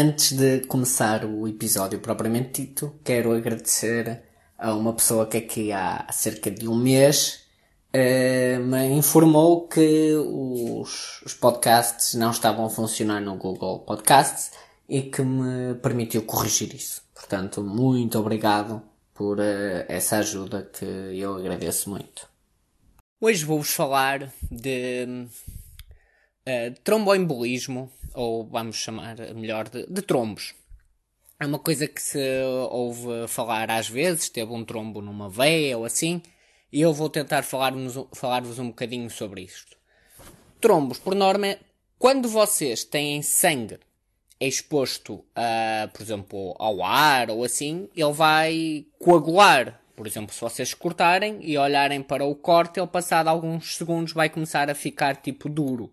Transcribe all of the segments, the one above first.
antes de começar o episódio propriamente dito, quero agradecer a uma pessoa que aqui há cerca de um mês uh, me informou que os, os podcasts não estavam a funcionar no Google Podcasts e que me permitiu corrigir isso. Portanto, muito obrigado por uh, essa ajuda que eu agradeço muito. Hoje vou-vos falar de uh, tromboembolismo, ou vamos chamar melhor de, de, trombos. É uma coisa que se ouve falar às vezes, teve um trombo numa veia ou assim, e eu vou tentar falar-vos falar um bocadinho sobre isto. Trombos, por norma, quando vocês têm sangue exposto, a, por exemplo, ao ar ou assim, ele vai coagular. Por exemplo, se vocês cortarem e olharem para o corte, ele passado alguns segundos vai começar a ficar tipo duro.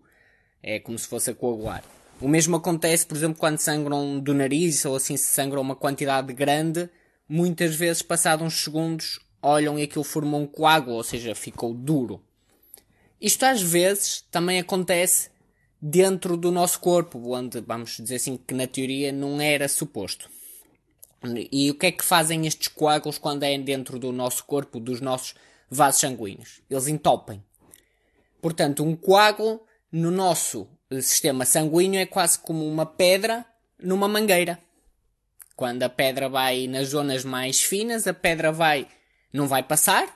É como se fosse a coagular. O mesmo acontece, por exemplo, quando sangram do nariz ou assim se sangram uma quantidade grande, muitas vezes, passados uns segundos, olham e aquilo formou um coágulo, ou seja, ficou duro. Isto às vezes também acontece dentro do nosso corpo, onde vamos dizer assim que na teoria não era suposto. E o que é que fazem estes coágulos quando é dentro do nosso corpo, dos nossos vasos sanguíneos? Eles entopem. Portanto, um coágulo no nosso sistema sanguíneo é quase como uma pedra numa mangueira. Quando a pedra vai nas zonas mais finas, a pedra vai não vai passar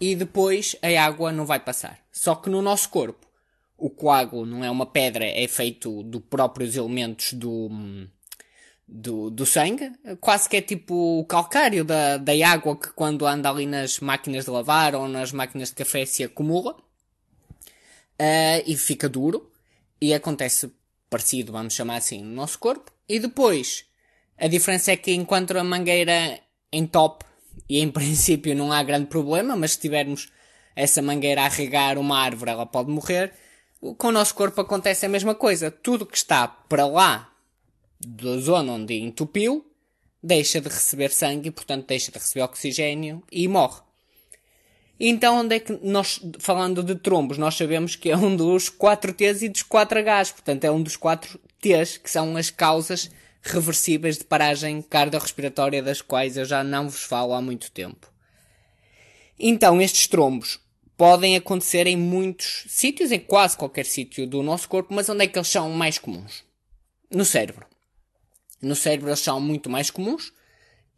e depois a água não vai passar. Só que no nosso corpo o coágulo não é uma pedra, é feito dos próprios elementos do, do, do sangue, quase que é tipo o calcário da, da água que quando anda ali nas máquinas de lavar ou nas máquinas de café se acumula uh, e fica duro e acontece parecido, vamos chamar assim, no nosso corpo. E depois, a diferença é que enquanto a mangueira em top e em princípio não há grande problema, mas se tivermos essa mangueira a regar uma árvore ela pode morrer, com o nosso corpo acontece a mesma coisa. Tudo que está para lá da zona onde entupiu deixa de receber sangue e, portanto, deixa de receber oxigênio e morre. Então, onde é que nós, falando de trombos, nós sabemos que é um dos 4 T's e dos 4 H's. Portanto, é um dos 4 T's que são as causas reversíveis de paragem cardiorrespiratória das quais eu já não vos falo há muito tempo. Então, estes trombos podem acontecer em muitos sítios, em quase qualquer sítio do nosso corpo, mas onde é que eles são mais comuns? No cérebro. No cérebro eles são muito mais comuns,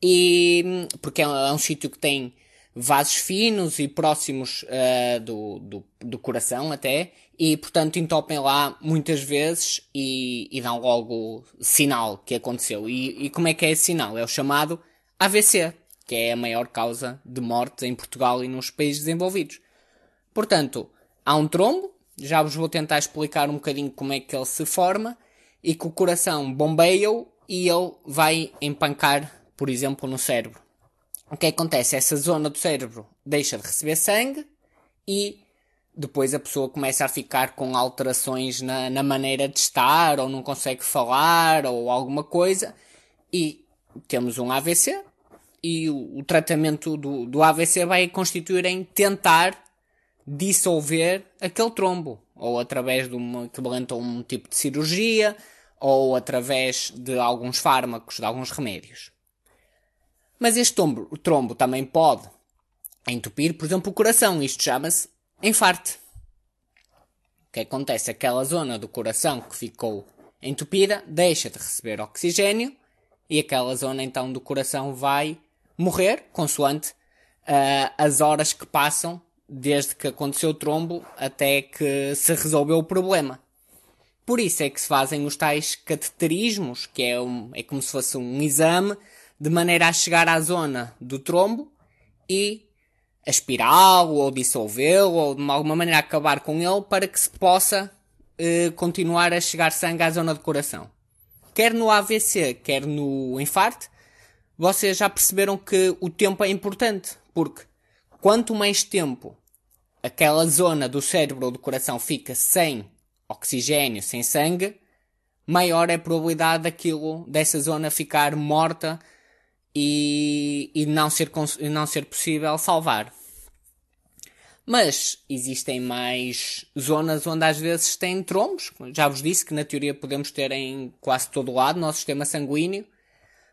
e porque é um, é um sítio que tem vasos finos e próximos uh, do, do, do, coração até, e portanto entopem lá muitas vezes e, e dão logo sinal que aconteceu. E, e como é que é esse sinal? É o chamado AVC, que é a maior causa de morte em Portugal e nos países desenvolvidos. Portanto, há um trombo, já vos vou tentar explicar um bocadinho como é que ele se forma, e que o coração bombeia-o e ele vai empancar, por exemplo, no cérebro. O que acontece? Essa zona do cérebro deixa de receber sangue e depois a pessoa começa a ficar com alterações na, na maneira de estar, ou não consegue falar, ou alguma coisa, e temos um AVC, e o, o tratamento do, do AVC vai constituir em tentar dissolver aquele trombo, ou através de um equivalente a um tipo de cirurgia, ou através de alguns fármacos, de alguns remédios. Mas este trombo, o trombo também pode entupir, por exemplo, o coração. Isto chama-se infarte. O que acontece? Aquela zona do coração que ficou entupida deixa de receber oxigênio e aquela zona então do coração vai morrer, consoante uh, as horas que passam desde que aconteceu o trombo até que se resolveu o problema. Por isso é que se fazem os tais cateterismos, que é, um, é como se fosse um exame, de maneira a chegar à zona do trombo e aspirá-lo ou dissolvê-lo ou de alguma maneira acabar com ele para que se possa eh, continuar a chegar sangue à zona do coração. Quer no AVC, quer no infarto, vocês já perceberam que o tempo é importante, porque quanto mais tempo aquela zona do cérebro ou do coração fica sem oxigênio, sem sangue, maior é a probabilidade daquilo, dessa zona ficar morta e, e não, ser, não ser possível salvar. Mas existem mais zonas onde às vezes tem trombos. Já vos disse que na teoria podemos ter em quase todo o lado, nosso sistema sanguíneo.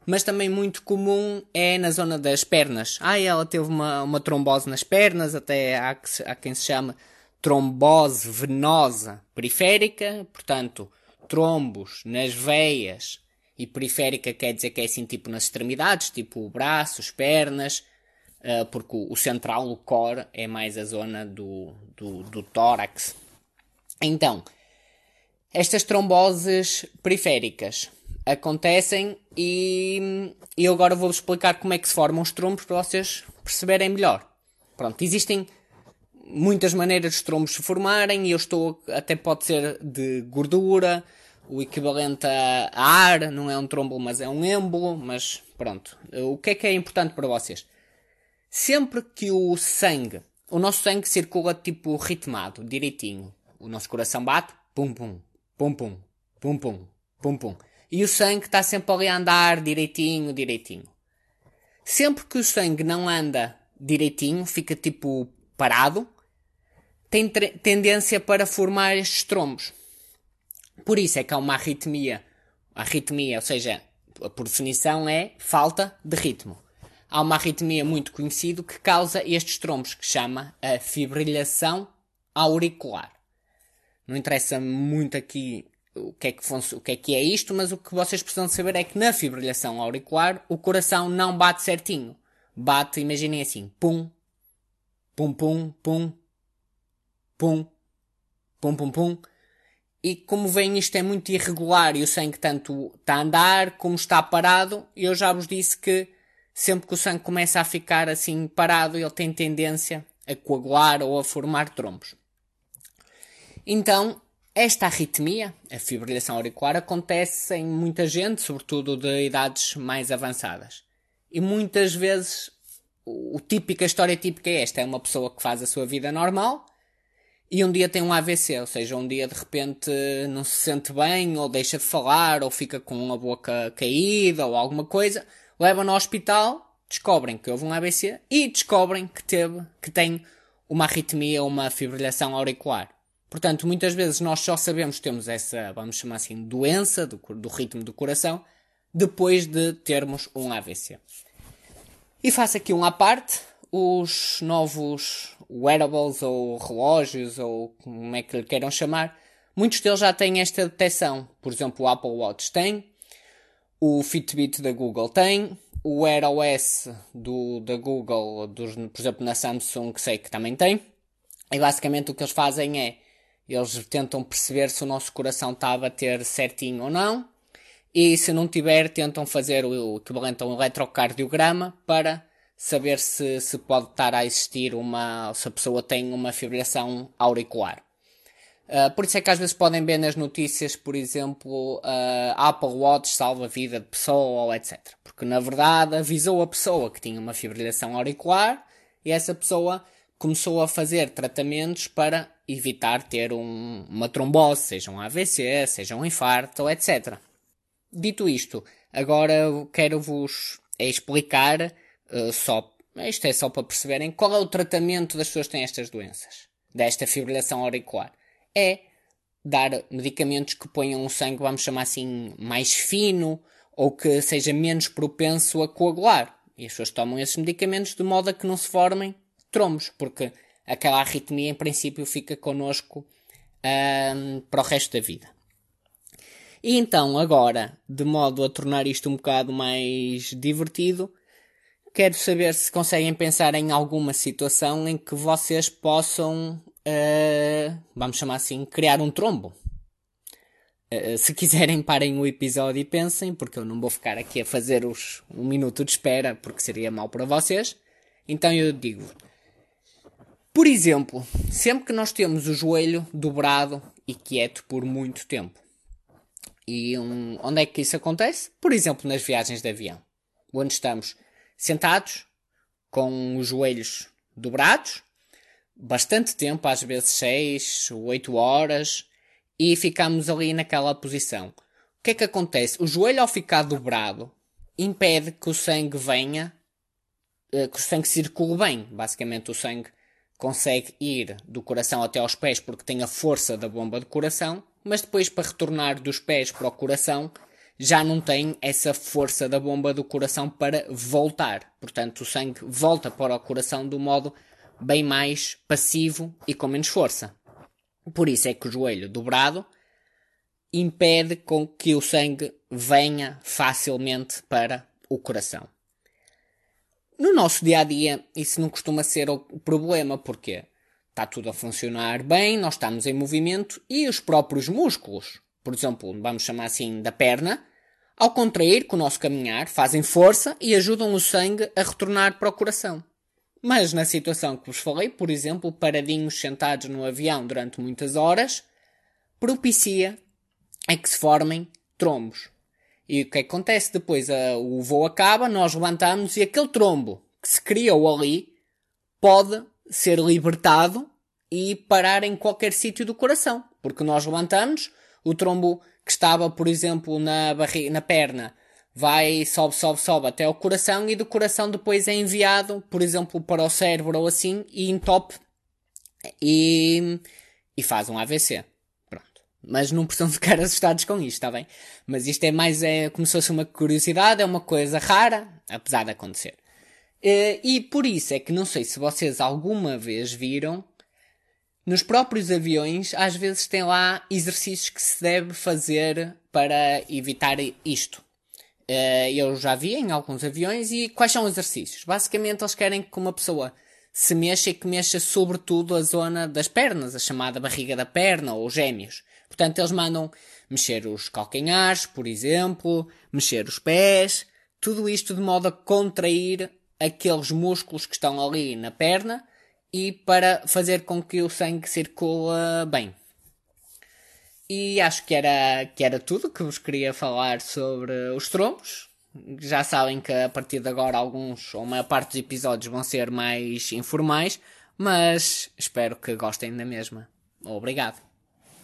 Mas também muito comum é na zona das pernas. Ah, ela teve uma, uma trombose nas pernas, até há, há quem se chama trombose venosa periférica, portanto, trombos nas veias e periférica quer dizer que é assim tipo nas extremidades, tipo braços, pernas, uh, porque o, o, central, o core, é mais a zona do, do, do tórax. Então, estas tromboses periféricas acontecem e eu agora vou-vos explicar como é que se formam os trombos para vocês perceberem melhor. Pronto, existem muitas maneiras de trombos se formarem e eu estou, até pode ser de gordura, o equivalente a, ar, não é um trombo, mas é um êmbolo, mas pronto. O que é que é importante para vocês? Sempre que o sangue, o nosso sangue circula tipo ritmado, direitinho. O nosso coração bate, pum pum, pum pum, pum pum, pum pum. E o sangue está sempre ali a andar direitinho, direitinho. Sempre que o sangue não anda direitinho, fica tipo parado, tem tendência para formar estes trombos. Por isso é que há uma arritmia. Arritmia, ou seja, por definição é falta de ritmo. Há uma arritmia muito conhecida que causa estes trombos, que chama a fibrilhação auricular. Não interessa muito aqui o que, é que o que é que é isto, mas o que vocês precisam saber é que na fibrilhação auricular o coração não bate certinho. Bate, imaginem assim, pum, pum, pum, pum, pum, pum, pum, pum. E como veem, isto é muito irregular e o sangue tanto está a andar como está parado. Eu já vos disse que sempre que o sangue começa a ficar assim parado, ele tem tendência a coagular ou a formar trombos. Então, esta arritmia, a fibrilação auricular, acontece em muita gente, sobretudo de idades mais avançadas. E muitas vezes, o típica história típica é esta: é uma pessoa que faz a sua vida normal e um dia tem um AVC, ou seja, um dia de repente não se sente bem, ou deixa de falar, ou fica com a boca caída, ou alguma coisa, levam no hospital, descobrem que houve um AVC e descobrem que teve, que tem uma arritmia ou uma fibrilação auricular. Portanto, muitas vezes nós só sabemos que temos essa, vamos chamar assim, doença do, do ritmo do coração depois de termos um AVC. E faço aqui um à parte, os novos wearables ou relógios ou como é que lhe queiram chamar, muitos deles já têm esta detecção. Por exemplo, o Apple Watch tem, o Fitbit da Google tem, o Wear OS do, da Google, dos, por exemplo, na Samsung, sei que também tem. E basicamente o que eles fazem é, eles tentam perceber se o nosso coração está a bater certinho ou não. E se não tiver, tentam fazer o equivalente a um eletrocardiograma para saber se, se pode estar a existir uma, se a pessoa tem uma fibrilação auricular. Uh, por isso é que às vezes podem ver nas notícias, por exemplo, uh, Apple Watch salva a vida de pessoa ou etc. Porque na verdade avisou a pessoa que tinha uma fibrilação auricular e essa pessoa começou a fazer tratamentos para evitar ter um, uma trombose, seja um AVC, seja um infarto, etc. Dito isto, agora quero-vos explicar uh, só, isto é só para perceberem qual é o tratamento das pessoas que têm estas doenças, desta fibrilação auricular. É dar medicamentos que ponham o sangue, vamos chamar assim, mais fino ou que seja menos propenso a coagular. E as pessoas tomam esses medicamentos de modo a que não se formem trombos, porque aquela arritmia em princípio fica connosco um, para o resto da vida. E então, agora, de modo a tornar isto um bocado mais divertido, quero saber se conseguem pensar em alguma situação em que vocês possam, uh, vamos chamar assim, criar um trombo. Uh, se quiserem, parem o episódio e pensem, porque eu não vou ficar aqui a fazer os um minuto de espera, porque seria mau para vocês. Então eu digo, por exemplo, sempre que nós temos o joelho dobrado e quieto por muito tempo. E um, onde é que isso acontece? Por exemplo, nas viagens de avião, onde estamos sentados, com os joelhos dobrados, bastante tempo, às vezes 6, 8 horas, e ficamos ali naquela posição. O que é que acontece? O joelho, ao ficar dobrado, impede que o sangue venha, eh, que o sangue circule bem. Basicamente, o sangue consegue ir do coração até aos pés porque tem a força da bomba do coração, mas depois para retornar dos pés para o coração já não tem essa força da bomba do coração para voltar. Portanto, o sangue volta para o coração um modo bem mais passivo e com menos força. Por isso é que o joelho dobrado impede com que o sangue venha facilmente para o coração. No nosso dia a dia, isso não costuma ser o problema, porque está tudo a funcionar bem, nós estamos em movimento e os próprios músculos, por exemplo, vamos chamar assim da perna, ao contrair com o nosso caminhar, fazem força e ajudam o sangue a retornar para o coração. Mas na situação que vos falei, por exemplo, paradinhos sentados no avião durante muitas horas, propicia é que se formem trombos. E o que acontece depois? o voo acaba, nós levantamos e aquele trombo que se criou ali pode ser libertado e parar em qualquer sítio do coração. Porque nós levantamos, o trombo que estava, por exemplo, na, barriga, na perna, vai, sobe, sobe, sobe até ao coração e do coração depois é enviado, por exemplo, para o cérebro ou assim e entope e, e faz um AVC. Mas não precisam ficar assustados com isto, está bem? Mas isto é mais é, como se fosse uma curiosidade, é uma coisa rara, apesar de acontecer. Eh, e por isso é que não sei se vocês alguma vez viram, nos próprios aviões, às vezes tem lá exercícios que se deve fazer para evitar isto. Eh, eu já vi em alguns aviões e quais são os exercícios? Basicamente eles querem que uma pessoa se mexa e que mexa sobretudo a zona das pernas, a chamada barriga da perna ou gêmeos. Portanto, eles mandam mexer os calcanhares, por exemplo, mexer os pés, tudo isto de modo a contrair aqueles músculos que estão ali na perna e para fazer com que o sangue circule bem. E acho que era, que era tudo que vos queria falar sobre os trombos. Já sabem que a partir de agora alguns ou a maior parte dos episódios vão ser mais informais, mas espero que gostem da mesma. Obrigado.